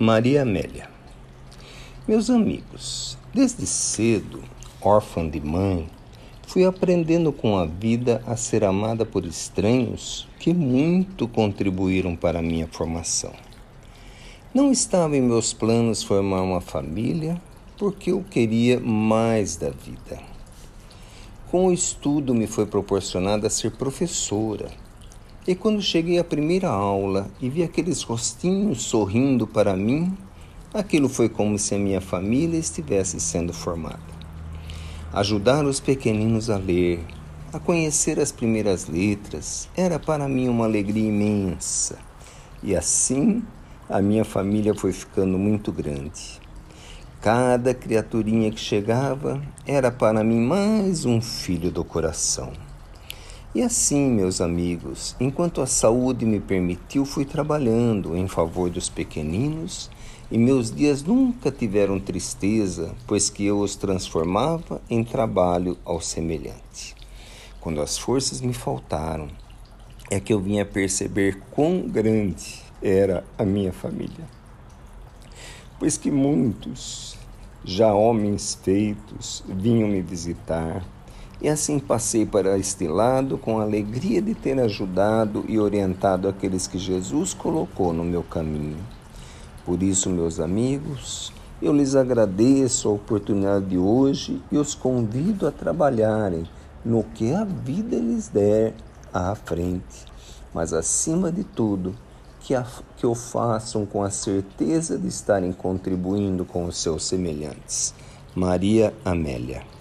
Maria Amélia. Meus amigos, desde cedo, órfã de mãe, fui aprendendo com a vida a ser amada por estranhos que muito contribuíram para a minha formação. Não estava em meus planos formar uma família porque eu queria mais da vida. Com o estudo me foi proporcionada ser professora e quando cheguei à primeira aula e vi aqueles rostinhos sorrindo para mim, aquilo foi como se a minha família estivesse sendo formada. Ajudar os pequeninos a ler, a conhecer as primeiras letras, era para mim uma alegria imensa. E assim a minha família foi ficando muito grande. Cada criaturinha que chegava era para mim mais um filho do coração. E assim, meus amigos, enquanto a saúde me permitiu, fui trabalhando em favor dos pequeninos e meus dias nunca tiveram tristeza, pois que eu os transformava em trabalho ao semelhante. Quando as forças me faltaram, é que eu vinha perceber quão grande era a minha família. Pois que muitos, já homens feitos, vinham me visitar, e assim passei para este lado com a alegria de ter ajudado e orientado aqueles que Jesus colocou no meu caminho. Por isso, meus amigos, eu lhes agradeço a oportunidade de hoje e os convido a trabalharem no que a vida lhes der à frente, mas acima de tudo, que, a, que o façam com a certeza de estarem contribuindo com os seus semelhantes. Maria Amélia